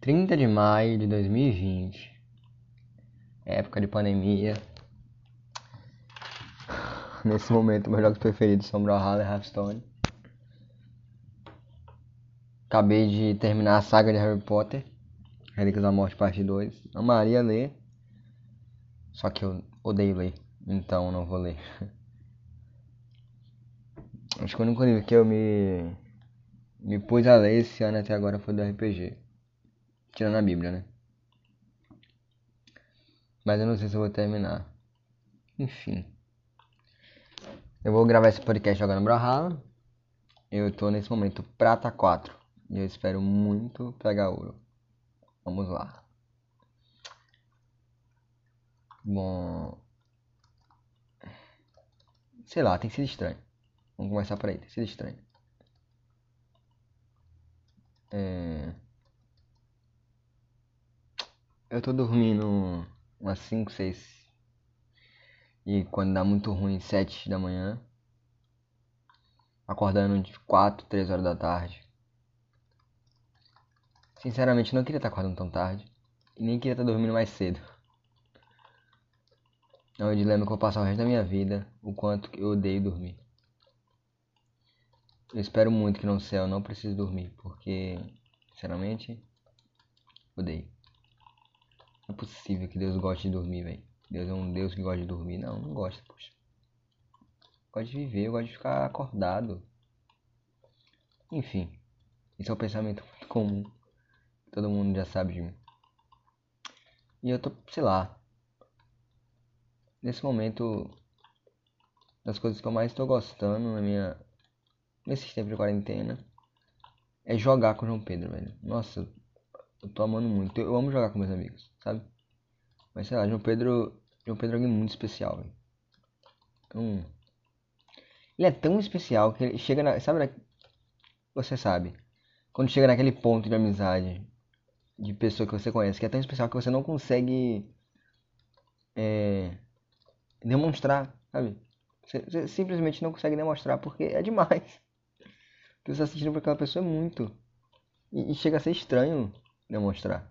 30 de maio de 2020, época de pandemia. Nesse momento, meus jogos preferidos são Brawlhalla e Hearthstone. Acabei de terminar a saga de Harry Potter, Relíquias da Morte, parte 2. Amaria ler, só que eu odeio ler, então não vou ler. Acho que o único livro que eu me, me pus a ler esse ano até agora foi do RPG. Tirando a Bíblia, né? Mas eu não sei se eu vou terminar. Enfim. Eu vou gravar esse podcast jogando Brawlhalla. Eu tô nesse momento prata 4. E eu espero muito pegar ouro. Vamos lá. Bom. Sei lá, tem sido estranho. Vamos começar por aí, tem sido estranho. É... Eu tô dormindo umas 5, 6. E quando dá muito ruim, 7 da manhã. Acordando de 4, 3 horas da tarde. Sinceramente, não queria estar acordando tão tarde. E nem queria estar dormindo mais cedo. É um dilema que eu vou passar o resto da minha vida. O quanto eu odeio dormir. Eu espero muito que no céu eu não precise dormir. Porque, sinceramente, odeio. Não é possível que Deus goste de dormir, velho. Deus é um Deus que gosta de dormir. Não, não gosta, poxa. Gosto de viver, eu gosto de ficar acordado. Enfim, esse é um pensamento muito comum. Todo mundo já sabe de mim. E eu tô, sei lá. Nesse momento, das coisas que eu mais estou gostando na minha. Nesses tempos de quarentena. É jogar com o João Pedro, velho. Nossa, eu tô amando muito. Eu amo jogar com meus amigos, sabe? Mas sei lá, João Pedro. João Pedro é alguém muito especial, velho. Então. Ele é tão especial que ele chega na. Sabe, você sabe. Quando chega naquele ponto de amizade de pessoa que você conhece, que é tão especial que você não consegue é, demonstrar, sabe? Você, você, simplesmente não consegue demonstrar porque é demais. O que você está sentindo por aquela pessoa é muito. E, e, chega a ser estranho demonstrar.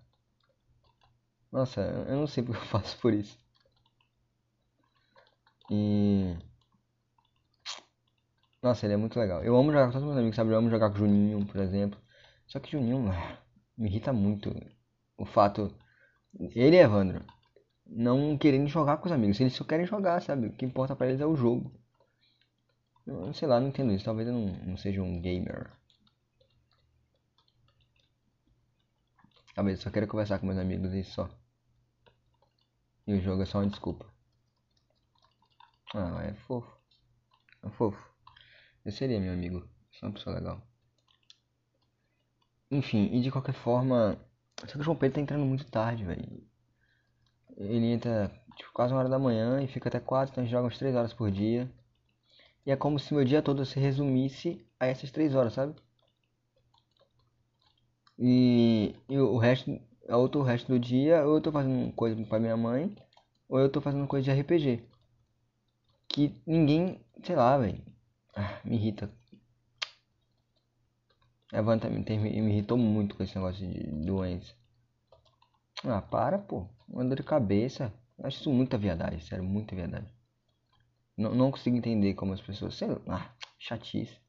Nossa, eu não sei porque eu faço por isso. E. Nossa, ele é muito legal. Eu amo jogar com todos os meus amigos, sabe? Eu amo jogar com Juninho, por exemplo. Só que Juninho ah, me irrita muito o fato. Ele e Evandro não querendo jogar com os amigos. Eles só querem jogar, sabe? O que importa para eles é o jogo. Eu, sei lá, não entendo isso. Talvez eu não, não seja um gamer. Eu só quero conversar com meus amigos e só. E o jogo é só uma desculpa. Ah, é fofo. É fofo. Eu seria meu amigo. Sou uma pessoa legal. Enfim, e de qualquer forma. Só que o João Pedro tá entrando muito tarde, velho. Ele entra tipo, quase uma hora da manhã e fica até quatro, então a gente joga umas três horas por dia. E é como se meu dia todo se resumisse a essas três horas, sabe? E, e o resto, outro resto do dia, ou eu tô fazendo coisa para minha mãe, ou eu tô fazendo coisa de RPG. Que ninguém, sei lá, velho. Ah, me irrita. Evan também tem, me irritou muito com esse negócio de doença. Ah, para, pô. Uma dor de cabeça. Acho isso muita viadagem, sério, muita viadagem. Não, não consigo entender como as pessoas. Sei lá, ah, chatice.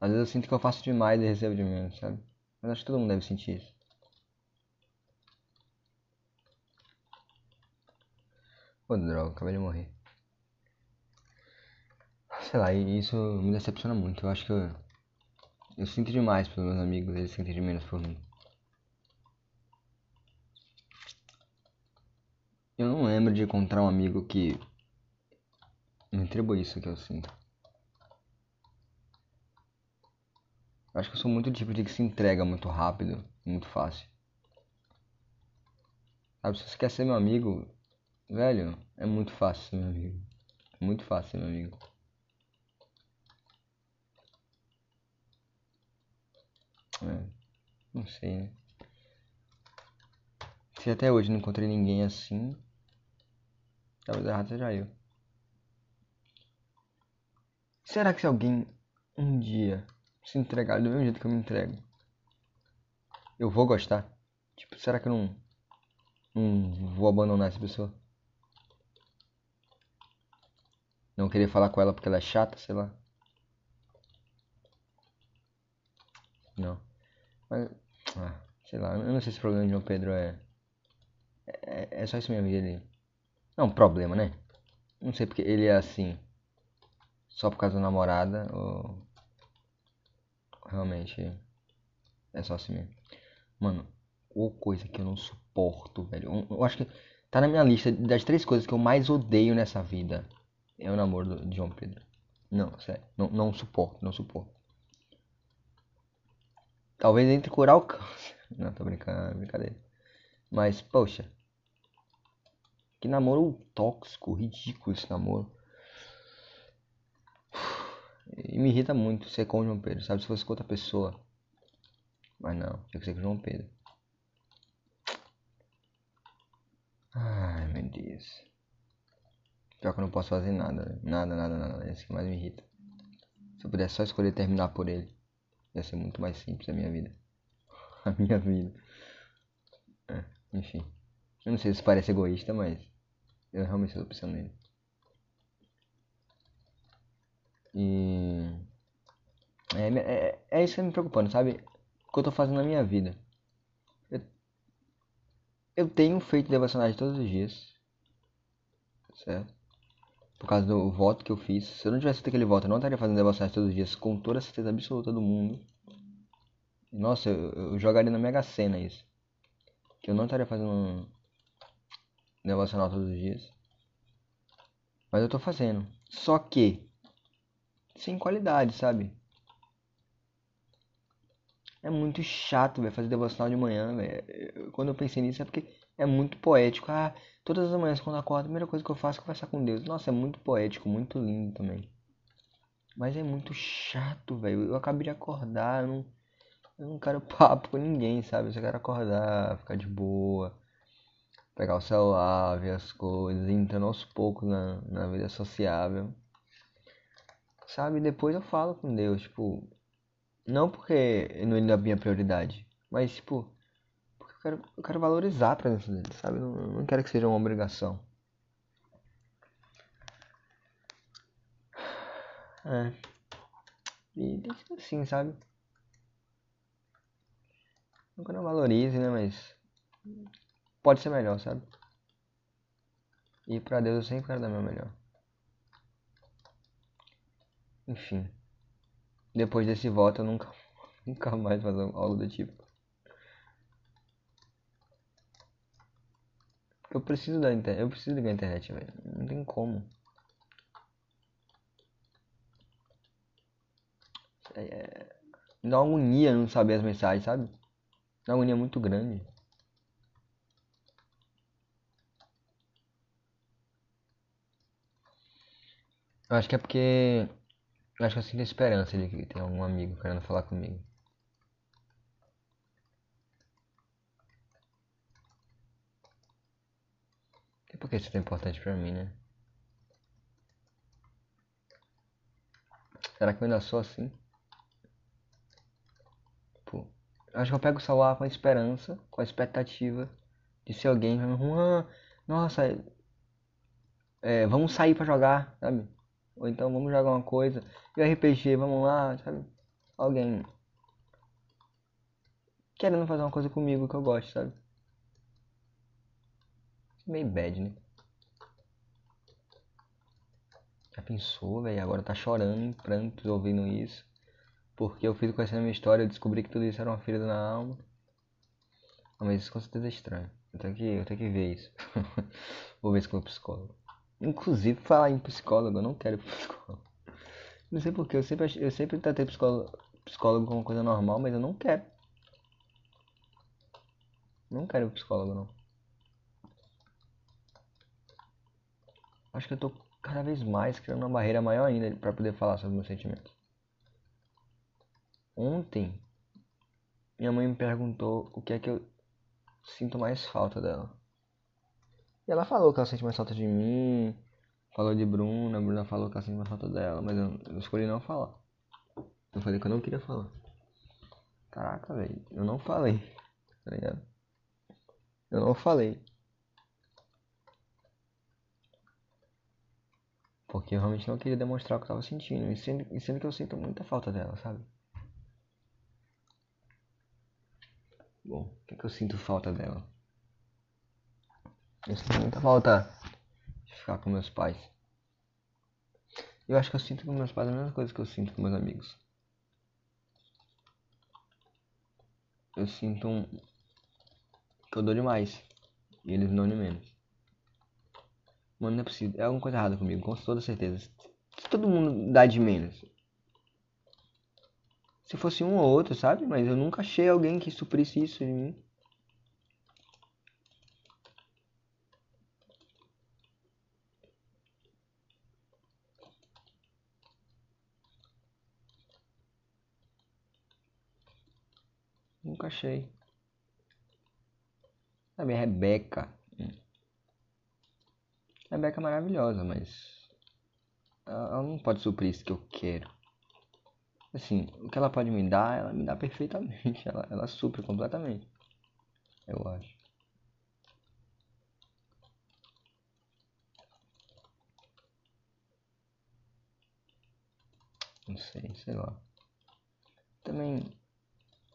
Às vezes eu sinto que eu faço demais e recebo de menos, sabe? Mas acho que todo mundo deve sentir isso. Pô, droga, acabei de morrer. Sei lá, isso me decepciona muito. Eu acho que eu, eu sinto demais pelos meus amigos, eles sentem de menos por mim. Eu não lembro de encontrar um amigo que me retribui isso que eu sinto. Eu acho que eu sou muito tipo de que se entrega muito rápido, muito fácil. Sabe, se você quer ser meu amigo, velho, é muito fácil ser meu amigo. Muito fácil ser meu amigo. É, não sei, né? Se até hoje não encontrei ninguém assim, talvez errado seja eu. Será que se alguém um dia se entregar do mesmo jeito que eu me entrego, eu vou gostar? Tipo, será que eu não, não vou abandonar essa pessoa? Não querer falar com ela porque ela é chata, sei lá. Não. Mas, ah, sei lá, eu não sei se o problema de João Pedro é. É, é só isso mesmo, ele. Não, problema, né? Não sei porque ele é assim. Só por causa da namorada ou. Realmente. É só assim mesmo. Mano, ou coisa que eu não suporto, velho. Eu acho que tá na minha lista das três coisas que eu mais odeio nessa vida. É o namoro de João Pedro. Não, sério. Não, não suporto, não suporto. Talvez entre curar o câncer. Não, tô brincando, brincadeira. Mas, poxa. Que namoro tóxico, ridículo esse namoro. E me irrita muito ser com o João Pedro, sabe? Se fosse com outra pessoa. Mas não, tinha que ser com o João Pedro. Ai, meu Deus. Pior que eu não posso fazer nada. Nada, nada, nada. É isso que mais me irrita. Se eu pudesse só escolher terminar por ele, ia ser muito mais simples a minha vida. A minha vida. É, enfim. Eu não sei se parece egoísta, mas eu realmente estou pensando nele. E. É, é, é isso que tá me preocupando, sabe? O que eu tô fazendo na minha vida. Eu, eu tenho feito devocionais todos os dias. Certo? Por causa do voto que eu fiz. Se eu não tivesse feito aquele voto, eu não estaria fazendo devocionais todos os dias, com toda a certeza absoluta do mundo. Nossa, eu, eu jogaria na Mega Sena isso. Que eu não estaria fazendo um devocional todos os dias. Mas eu tô fazendo. Só que. Sem qualidade, sabe? É muito chato, velho, fazer devocional de manhã, velho. Quando eu pensei nisso é porque é muito poético. Ah, todas as manhãs quando eu acordo, a primeira coisa que eu faço é conversar com Deus. Nossa, é muito poético, muito lindo também. Mas é muito chato, velho. Eu acabei de acordar, eu não, eu não quero papo com ninguém, sabe? Eu só quero acordar, ficar de boa, pegar o celular, ver as coisas, entrando aos poucos na, na vida sociável. Sabe? Depois eu falo com Deus, tipo, não porque ele não é a minha prioridade, mas tipo, quero, eu quero valorizar a presença dele, sabe? Não, não quero que seja uma obrigação. É. E tem que ser assim, sabe? Nunca não valorize, né? Mas pode ser melhor, sabe? E pra Deus eu sempre quero dar meu melhor. Enfim. Depois desse voto eu nunca, nunca mais fazer algo do tipo. Eu preciso da internet. Eu preciso ligar a internet, velho. Não tem como. É, é... Me dá uma agonia não saber as mensagens, sabe? Dá uma agonia muito grande. Eu acho que é porque. Eu acho que eu sinto esperança de que tem algum amigo querendo falar comigo. E por que isso é tão importante pra mim, né? Será que eu ainda sou assim? Pô, acho que eu pego o celular com a esperança, com a expectativa de ser alguém ah, nossa, é, vamos sair pra jogar, sabe? Ou então vamos jogar uma coisa, e RPG, vamos lá, sabe? Alguém querendo fazer uma coisa comigo que eu gosto, sabe? meio bad, né? Já pensou, velho? Agora tá chorando em prantos ouvindo isso. Porque eu fui conhecendo a minha história e descobri que tudo isso era uma ferida na alma. mas isso com certeza é estranho. Eu tenho que, eu tenho que ver isso. Vou ver se com o psicólogo. Inclusive, falar em psicólogo, eu não quero psicólogo. Não sei porque, eu sempre, eu sempre tratei psicólogo, psicólogo como coisa normal, mas eu não quero. Não quero psicólogo, não. Acho que eu tô cada vez mais criando uma barreira maior ainda para poder falar sobre meus sentimentos. Ontem, minha mãe me perguntou o que é que eu sinto mais falta dela. E ela falou que ela sente mais falta de mim, falou de Bruna, a Bruna falou que ela sente mais falta dela, mas eu, eu escolhi não falar. Eu falei que eu não queria falar. Caraca, velho. Eu não falei. Tá ligado? Eu não falei. Porque eu realmente não queria demonstrar o que eu tava sentindo. E sendo, e sendo que eu sinto muita falta dela, sabe? Bom, o que, é que eu sinto falta dela? Eu sinto muita falta de ficar com meus pais. Eu acho que eu sinto com meus pais a mesma coisa que eu sinto com meus amigos. Eu sinto um... que eu dou demais. E eles não de menos. Mano, não é possível. É alguma coisa errada comigo, com toda certeza. Se todo mundo dá de menos. Se fosse um ou outro, sabe? Mas eu nunca achei alguém que suprisse isso em mim. Nunca achei. A Rebeca. A Rebeca é maravilhosa, mas. Ela não pode suprir isso que eu quero. Assim, o que ela pode me dar, ela me dá perfeitamente. Ela, ela supre completamente. Eu acho. Não sei, sei lá. Também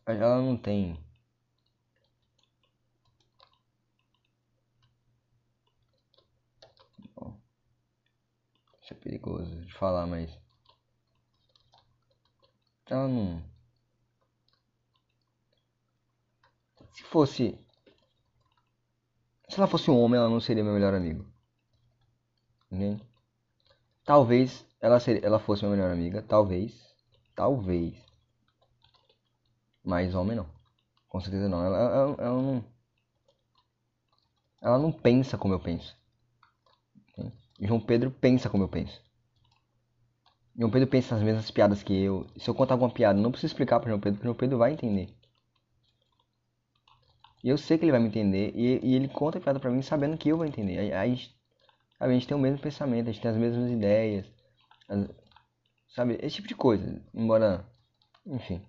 ela não tem. Isso é perigoso de falar, mas. Ela não. Se fosse. Se ela fosse um homem, ela não seria meu melhor amigo. Entende? Talvez ela, seria, ela fosse minha melhor amiga. Talvez. Talvez. Mas homem não. Com certeza não. Ela, ela, ela não. Ela não pensa como eu penso. João Pedro pensa como eu penso. João Pedro pensa as mesmas piadas que eu. Se eu contar alguma piada, não preciso explicar para João Pedro, porque João Pedro vai entender. E eu sei que ele vai me entender. E, e ele conta a piada pra mim sabendo que eu vou entender. Aí a gente tem o mesmo pensamento, a gente tem as mesmas ideias. As, sabe? Esse tipo de coisa. Embora. Enfim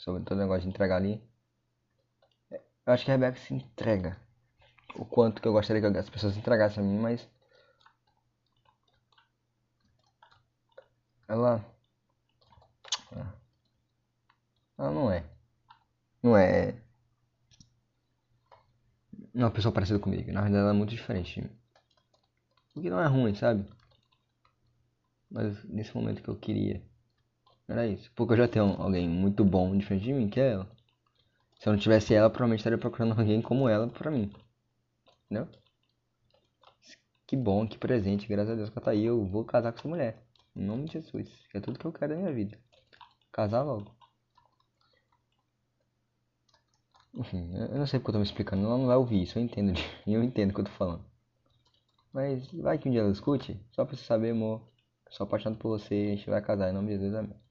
sobre todo o negócio de entregar ali. Eu acho que a Rebeca se entrega. O quanto que eu gostaria que as pessoas entregassem a mim, mas. Ela. Ela não é. Não é. Não é uma pessoa parecida comigo. Na verdade, ela é muito diferente. O que não é ruim, sabe? Mas nesse momento que eu queria. Era isso. Porque eu já tenho alguém muito bom de frente de mim, que é ela. Se eu não tivesse ela, provavelmente estaria procurando alguém como ela pra mim. Entendeu? Que bom, que presente, graças a Deus que ela tá aí. Eu vou casar com essa mulher. Em nome de Jesus. É tudo que eu quero da minha vida. Casar logo. Enfim, eu não sei porque eu tô me explicando. Ela não vai ouvir isso, eu entendo. Eu entendo o que eu tô falando. Mas vai que um dia ela escute. Só pra você saber, amor. Sou apaixonado por você a gente vai casar em nome de Jesus, amém.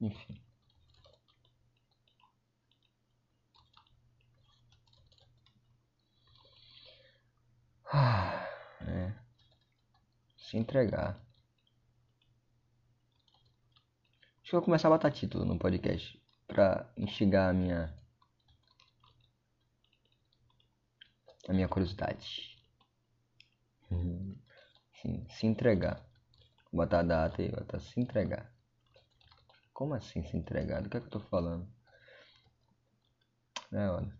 Enfim. Ah, é. Se entregar. Acho que eu vou começar a botar título no podcast pra instigar a minha a minha curiosidade. Sim, se entregar. Botar a data e botar se entregar. Como assim se entregar? Do que é que eu tô falando? É, olha.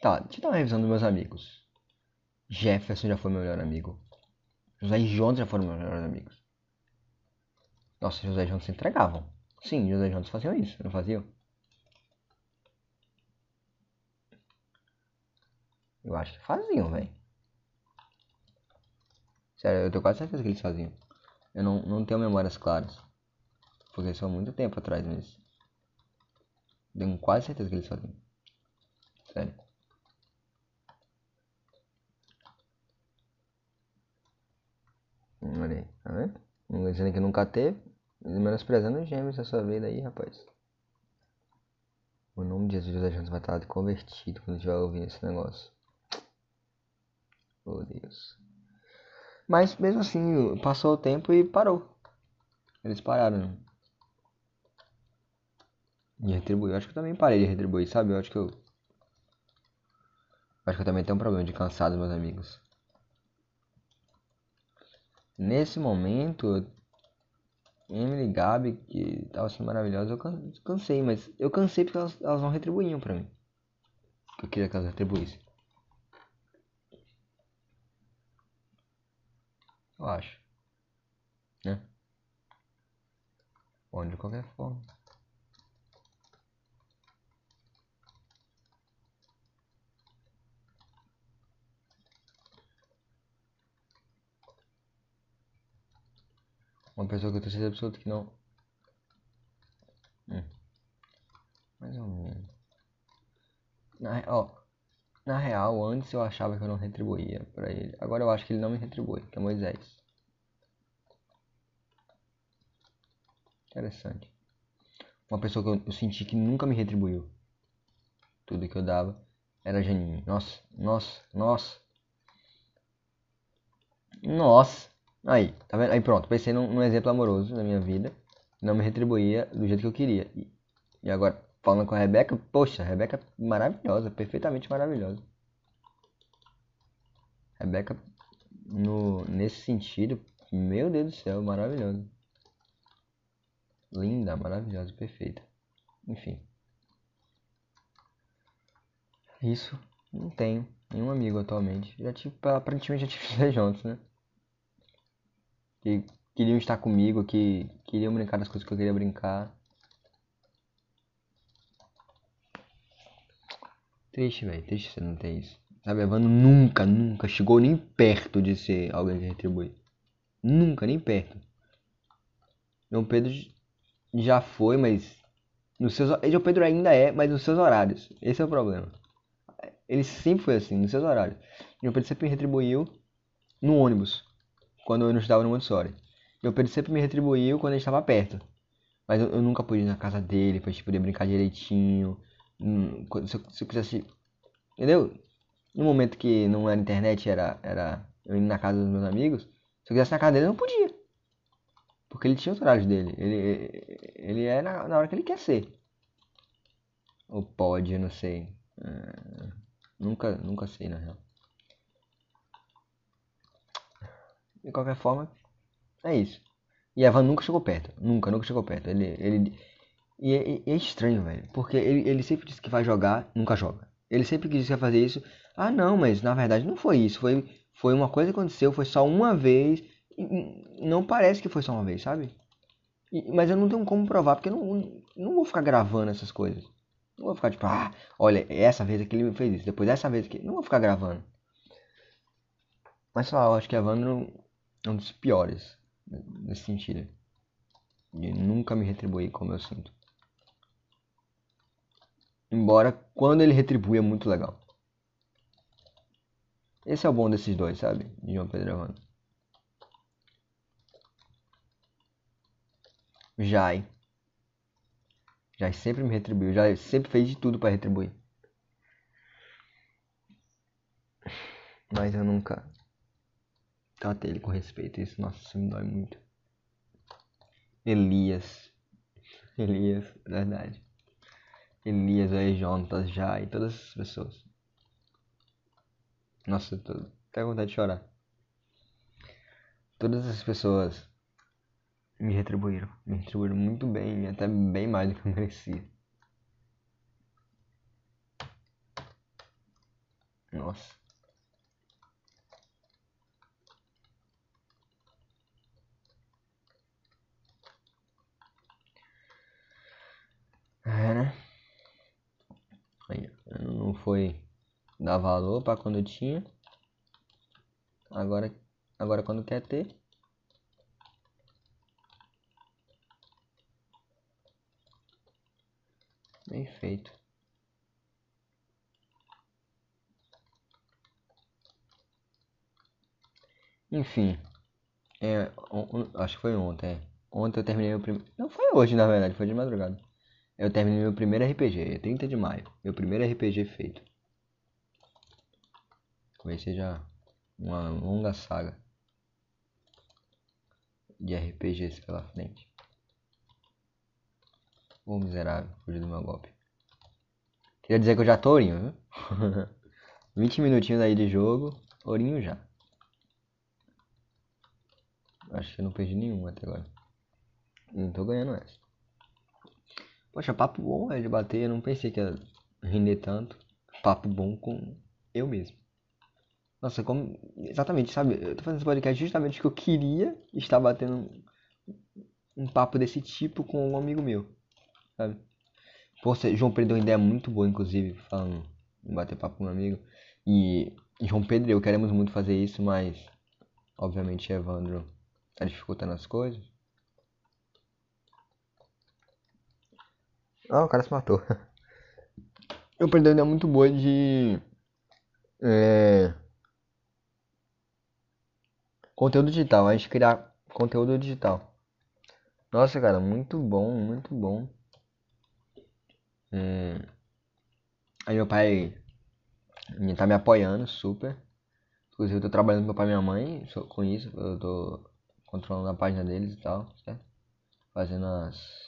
Tá, deixa eu dar uma revisão dos meus amigos. Jefferson já foi meu melhor amigo. José e Jonas já foram meus melhores amigos. Nossa, José e Jonas se entregavam. Sim, José e faziam isso, não faziam? Eu acho que faziam, velho. Sério, eu tenho quase certeza que eles faziam. Eu não, não tenho memórias claras. Porque há muito tempo atrás, mas. Tenho quase certeza que eles faziam. Sério. Olha aí, tá vendo? Ninguém dizendo que nunca teve. Menosprezando os gêmeos da sua vida aí, rapaz. O nome de Jesus da gente vai estar convertido quando estiver ouvindo esse negócio. Oh Deus. Mas mesmo assim, passou o tempo e parou. Eles pararam. De retribuir. Eu acho que eu também parei de retribuir, sabe? Eu acho que eu. Acho que eu também tenho um problema de cansado, meus amigos. Nesse momento, Emily e Gabi, que tava sendo maravilhosa, eu cansei, mas eu cansei porque elas, elas não retribuíam pra mim. Eu queria que elas retribuíssem. Eu acho. Né? Bom, de qualquer forma. Uma pessoa que eu tenho certeza absoluta que não. Hum. Mais ou menos. Na, ó, na real, antes eu achava que eu não retribuía pra ele. Agora eu acho que ele não me retribui, que é Moisés. Interessante. Uma pessoa que eu, senti que nunca me retribuiu. Tudo que eu dava era Janine. Nossa, nossa, nossa. Nossa. Aí, tá vendo? Aí pronto, pensei num, num exemplo amoroso na minha vida. Não me retribuía do jeito que eu queria. E, e agora, falando com a Rebeca, poxa, a Rebeca é maravilhosa, perfeitamente maravilhosa. Rebeca, no, nesse sentido, meu Deus do céu, maravilhosa. Linda, maravilhosa, perfeita. Enfim. Isso, não tenho nenhum amigo atualmente. Já tive, aparentemente já tive juntos, né? que queriam estar comigo, que queriam brincar das coisas que eu queria brincar. Triste, velho. Triste você não ter isso. Sabe, Evandro nunca, nunca chegou nem perto de ser alguém que retribui. Nunca, nem perto. João Pedro já foi, mas. Nos seus, João Pedro ainda é, mas nos seus horários. Esse é o problema. Ele sempre foi assim, nos seus horários. João Pedro sempre me retribuiu no ônibus quando eu não estava no Montessori. Meu Pedro sempre me retribuiu quando gente estava perto. Mas eu, eu, nunca pude ir na casa dele pra gente poder brincar direitinho. Hum, se eu, se eu quisesse. Entendeu? No momento que não era internet, era, era eu indo na casa dos meus amigos. Se eu quisesse na casa dele, eu não podia. Porque ele tinha os horários dele. Ele, ele é na, na hora que ele quer ser. Ou pode, eu não sei. Uh, nunca, nunca sei, na real. De qualquer forma, é isso. E Evan nunca chegou perto. Nunca, nunca chegou perto. Ele. ele e é, é estranho, velho. Porque ele, ele sempre disse que vai jogar, nunca joga. Ele sempre quis que ia fazer isso. Ah, não, mas na verdade não foi isso. Foi, foi uma coisa que aconteceu, foi só uma vez. não parece que foi só uma vez, sabe? E, mas eu não tenho como provar, porque eu não, não vou ficar gravando essas coisas. Não vou ficar tipo, ah, olha, essa vez aqui ele fez isso, depois essa vez aqui. Não vou ficar gravando. Mas sei lá, eu acho que Evandro é um dos piores nesse sentido. De nunca me retribuir como eu sinto. Embora quando ele retribui é muito legal. Esse é o bom desses dois, sabe? De João Pedro Evandro. Jai. Jai sempre me retribuiu. Jai sempre fez de tudo para retribuir. Mas eu nunca Tratei ele com respeito, isso, nossa, isso me dói muito. Elias. Elias, verdade. Elias, aí, Jonas, já e todas essas pessoas. Nossa, tô até vontade de chorar. Todas essas pessoas me retribuíram. Me retribuíram muito bem, até bem mais do que eu merecia. Nossa. É, né? Aí, não foi dar valor para quando tinha. Agora, agora quando quer ter. Bem feito. Enfim. É, on, acho que foi ontem. É. Ontem eu terminei o primeiro. Não foi hoje, na verdade, foi de madrugada. Eu terminei meu primeiro RPG, 30 de maio. Meu primeiro RPG feito. Talvez seja uma longa saga. de RPGs pela frente. Ô miserável, fugiu do meu golpe. Queria dizer que eu já tô ourinho, viu? 20 minutinhos aí de jogo, ourinho já. Acho que eu não perdi nenhum até agora. Não tô ganhando essa. Poxa, papo bom é de bater. Eu não pensei que ia render tanto. Papo bom com eu mesmo. Nossa, como. Exatamente, sabe? Eu tô fazendo esse podcast justamente que eu queria estar batendo um papo desse tipo com um amigo meu. Sabe? Poxa, João Pedro deu uma ideia muito boa, inclusive, falando em bater papo com um amigo. E João Pedro eu queremos muito fazer isso, mas obviamente Evandro tá dificultando as coisas. Ah, o cara se matou. Eu perdi uma ideia muito boa de. É, conteúdo digital, a gente criar conteúdo digital. Nossa, cara, muito bom, muito bom. É, aí meu pai tá me apoiando super. Inclusive eu tô trabalhando com meu pai e minha mãe com isso. Eu tô controlando a página deles e tal, certo? Fazendo as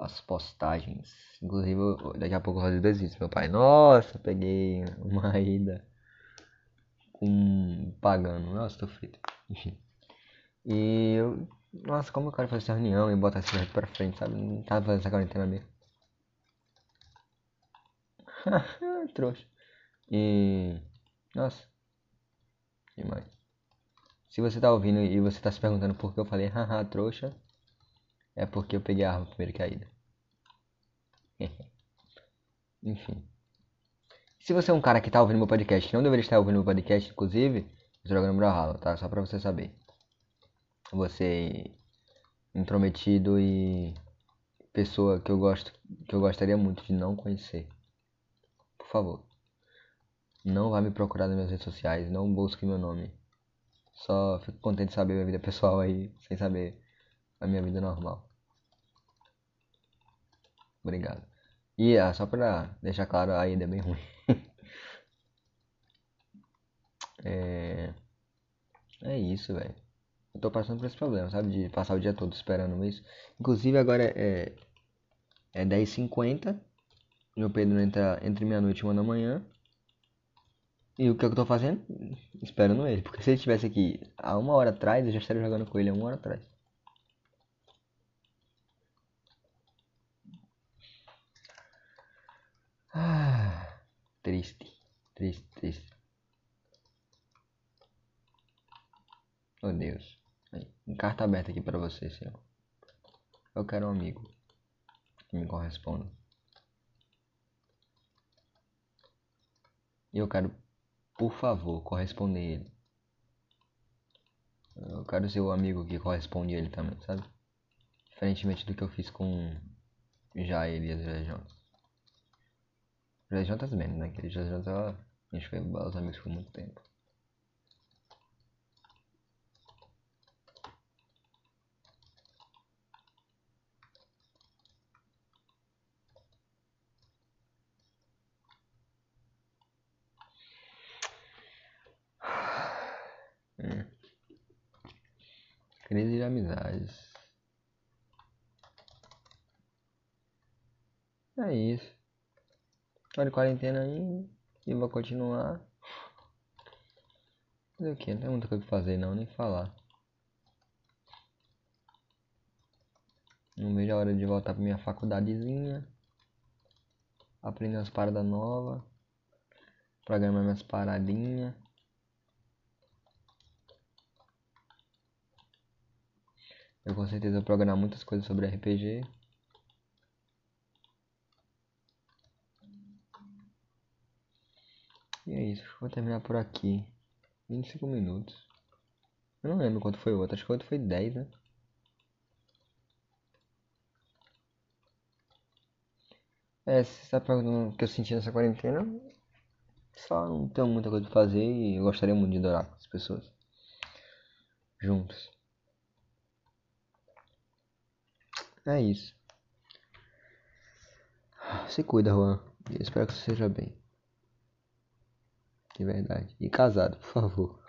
as postagens. Inclusive, daqui a pouco eu vou fazer dois vídeos. Meu pai, nossa, peguei uma ida com pagando. Nossa, tô frito. Enfim. E eu, nossa, como eu quero fazer essa reunião e botar esse projeto pra frente, sabe? Não tava fazendo essa quarentena mesmo. Trouxa. E. Nossa. Demais. Se você tá ouvindo e você tá se perguntando por que eu falei haha trouxa, é porque eu peguei a arma primeiro caída. Enfim. Se você é um cara que tá ouvindo meu podcast, não deveria estar ouvindo meu podcast, inclusive, jogando Brawlhalla, tá? Só pra você saber. Você intrometido e pessoa que eu gosto, que eu gostaria muito de não conhecer. Por favor. Não vá me procurar nas minhas redes sociais, não busque meu nome. Só fico contente de saber minha vida pessoal aí, sem saber a minha vida normal. Obrigado. E ah, só pra deixar claro, a é bem ruim. É... é isso, velho. Eu tô passando por esse problema, sabe? De passar o dia todo esperando isso. Inclusive agora é, é 10h50. Meu Pedro entra entre meia-noite e uma da manhã. E o que eu tô fazendo? Esperando ele. Porque se ele estivesse aqui há uma hora atrás, eu já estaria jogando com ele há uma hora atrás. Ah, triste, triste, triste. Oh Deus. Carta aberta aqui para você, senhor. Eu quero um amigo que me corresponda. E eu quero, por favor, corresponder ele. Eu quero ser o amigo que corresponde ele também, sabe? Diferentemente do que eu fiz com Jair e as Legiões. Já jantas menos, né? Que ele já janta. A gente foi os amigos por muito tempo. Hum. Crise de amizades. É isso. Tô de quarentena aí e vou continuar. Fazer o que? Não tem muita coisa pra fazer não, nem falar. Não vejo a hora de voltar pra minha faculdadezinha. Aprender umas paradas novas. Programar minhas paradinhas. Eu com certeza vou programar muitas coisas sobre RPG. E é isso, vou terminar por aqui. 25 minutos. Eu não lembro quanto foi o outro, acho que o outro foi 10, né? É, se você tá perguntando o que eu senti nessa quarentena, só não tenho muita coisa pra fazer e eu gostaria muito de adorar com as pessoas. Juntos. É isso. Se cuida, Juan. Eu espero que você seja bem de verdade. E casado, por favor.